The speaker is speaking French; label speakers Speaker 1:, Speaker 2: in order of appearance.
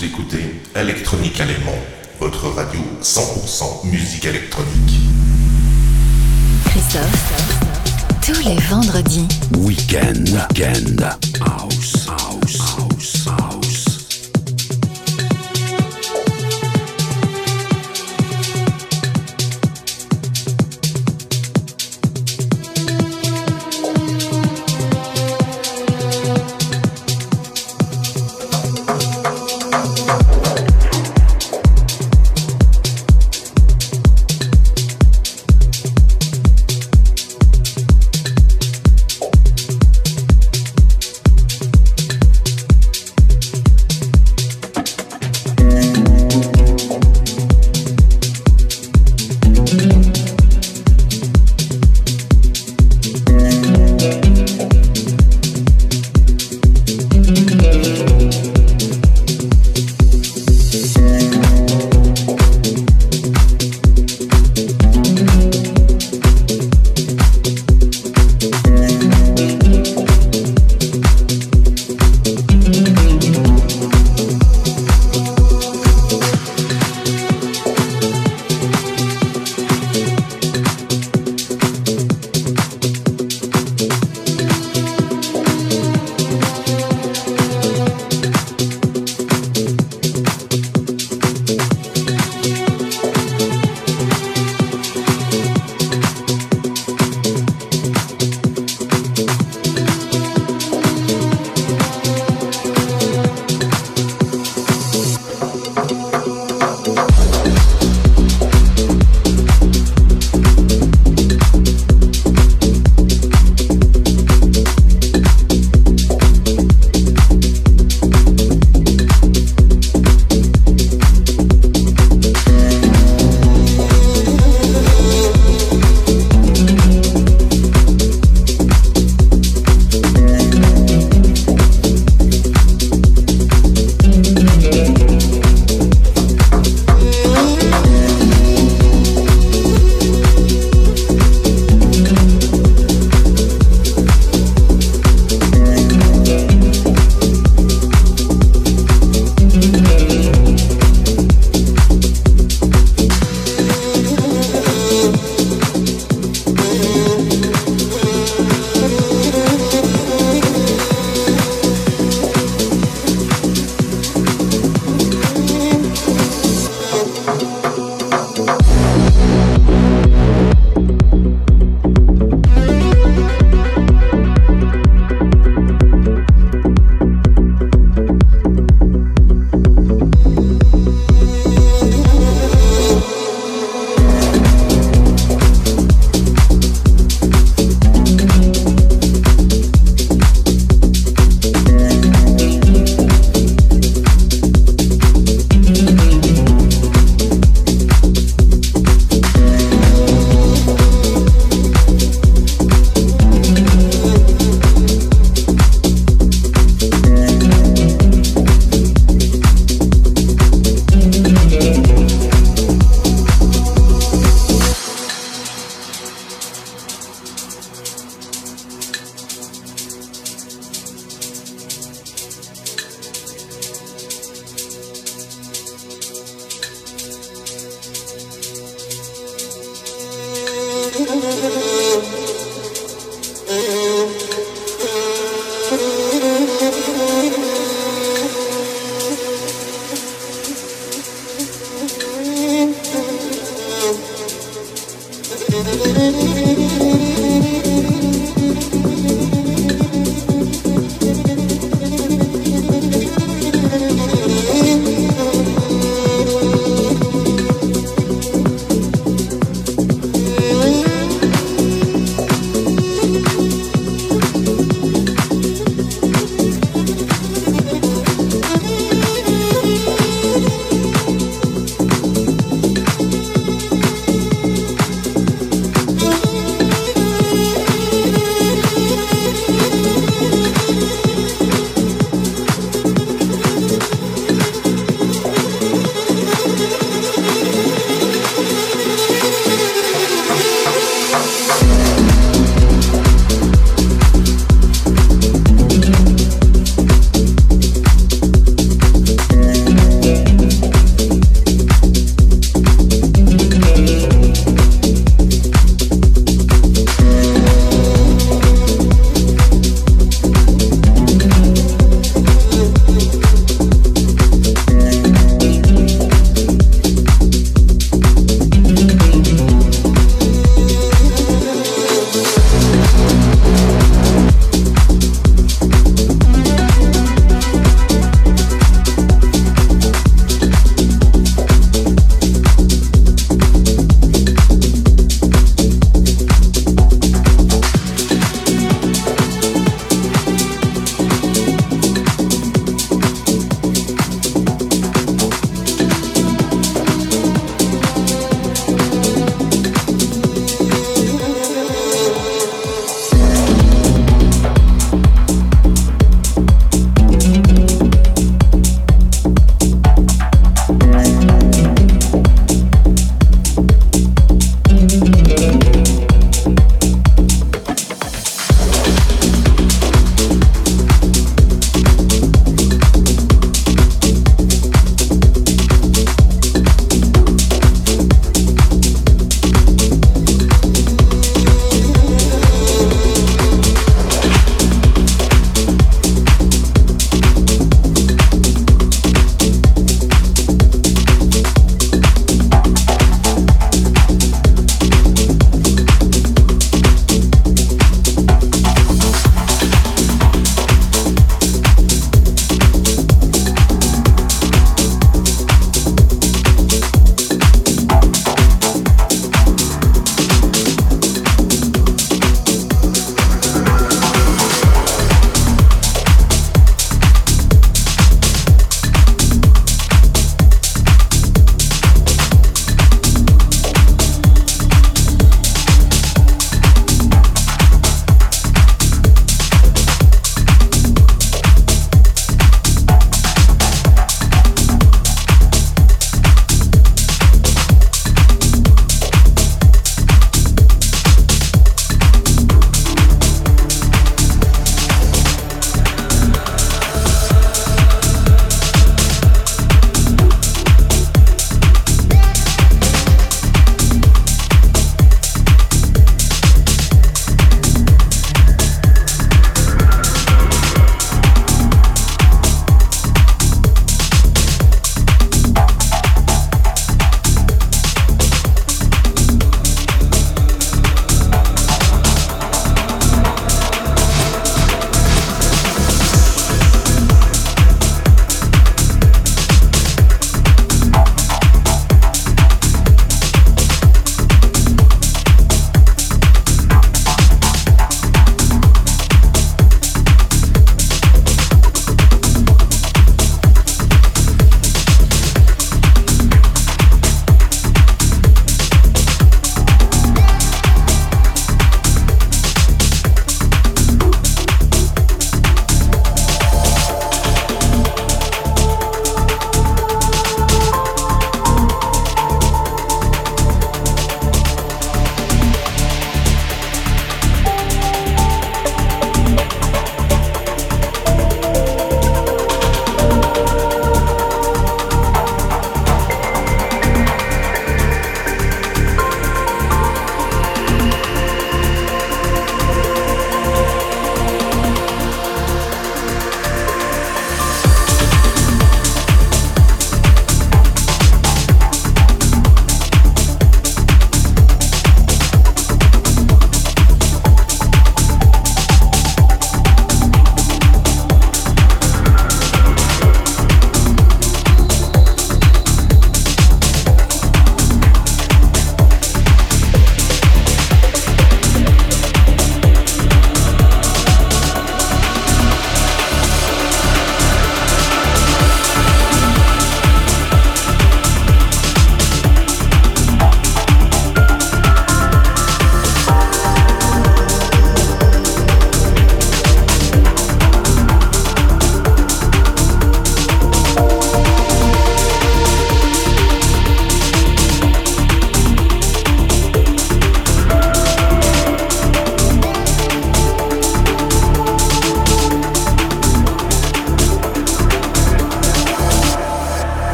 Speaker 1: Vous écoutez Electronique Allemand, votre radio 100% musique électronique.
Speaker 2: Christophe, tous les vendredis.
Speaker 3: Weekend, weekend, ah
Speaker 4: out.